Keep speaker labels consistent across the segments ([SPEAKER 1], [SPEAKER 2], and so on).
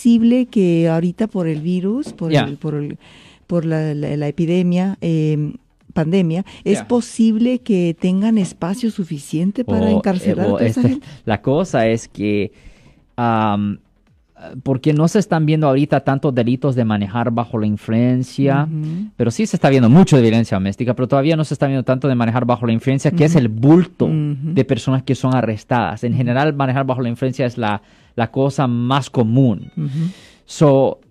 [SPEAKER 1] posible que ahorita por el virus, por, el, por, el, por la, la, epidemia, eh, pandemia, ¿es posible que tengan espacio suficiente para oh, encarcelar a esta este,
[SPEAKER 2] La cosa es que porque no se están viendo ahorita tantos delitos de manejar bajo la influencia, pero sí se está viendo mucho de violencia doméstica, pero todavía no se está viendo tanto de manejar bajo la influencia, que es el bulto de personas que son arrestadas. En general, manejar bajo la influencia es la, la cosa más común. So,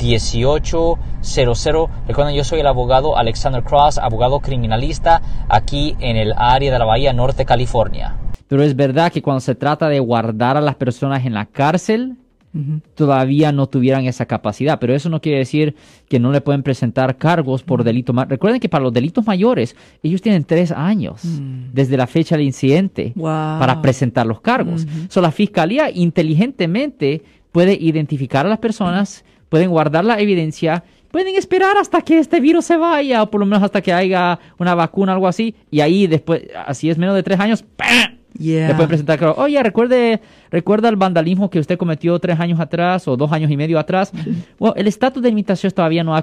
[SPEAKER 3] 1-800-530-1800. Recuerden, yo soy el abogado Alexander Cross, abogado criminalista aquí en el área de la Bahía Norte, California.
[SPEAKER 2] Pero es verdad que cuando se trata de guardar a las personas en la cárcel, todavía no tuvieran esa capacidad. Pero eso no quiere decir que no le pueden presentar cargos por delitos mayores. Recuerden que para los delitos mayores, ellos tienen tres años desde la fecha del incidente para presentar los cargos. la fiscalía inteligentemente puede identificar a las personas, pueden guardar la evidencia pueden esperar hasta que este virus se vaya o por lo menos hasta que haya una vacuna algo así y ahí después, así es menos de tres años, ¡pam! Le pueden presentar, oye, recuerde, recuerda el vandalismo que usted cometió tres años atrás o dos años y medio atrás. Bueno, el estatus de imitación todavía no ha,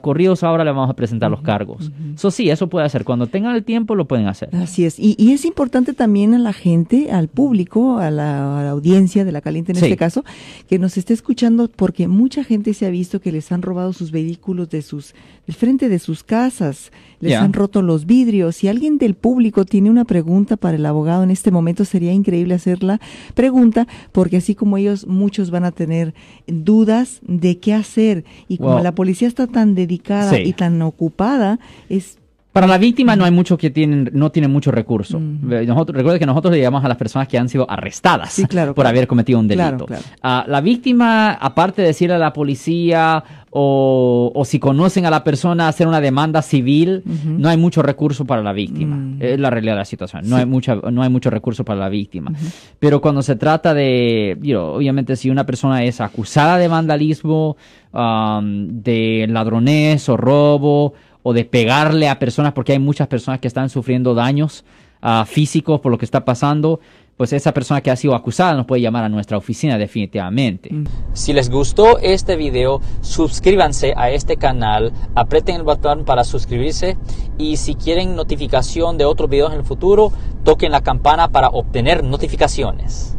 [SPEAKER 2] corrido, ahora le vamos a presentar los cargos. Eso sí, eso puede hacer. Cuando tengan el tiempo, lo pueden hacer.
[SPEAKER 1] Así es. Y, es importante también a la gente, al público, a la, audiencia de la caliente en este caso, que nos esté escuchando, porque mucha gente se ha visto que les han robado sus vehículos de sus, del frente de sus casas, les han roto los vidrios. Si alguien del público tiene una pregunta para el abogado en este momento, sería increíble hacer la pregunta, porque así como ellos, muchos van a tener dudas de qué hacer. Y como la policía está tan dedicada y tan ocupada, es
[SPEAKER 2] para la víctima no hay mucho que tienen, no tienen mucho recurso. recuerda que nosotros le llamamos a las personas que han sido arrestadas por haber cometido un delito. Ah, la víctima, aparte de decirle a la policía o, si conocen a la persona hacer una demanda civil, no hay mucho recurso para la víctima. Mm. Es la realidad de la situación. No hay mucha, no hay mucho recurso para la víctima. Pero cuando se trata de, obviamente si una persona es acusada de vandalismo, um, de ladronés o robo o de pegarle a personas, porque hay muchas personas que están sufriendo daños uh, físicos por lo que está pasando, pues esa persona que ha sido acusada nos puede llamar a nuestra oficina definitivamente. Mm.
[SPEAKER 3] Si les gustó este video, suscríbanse a este canal, aprieten el botón para suscribirse y si quieren notificación de otros videos en el futuro, toquen la campana para obtener notificaciones.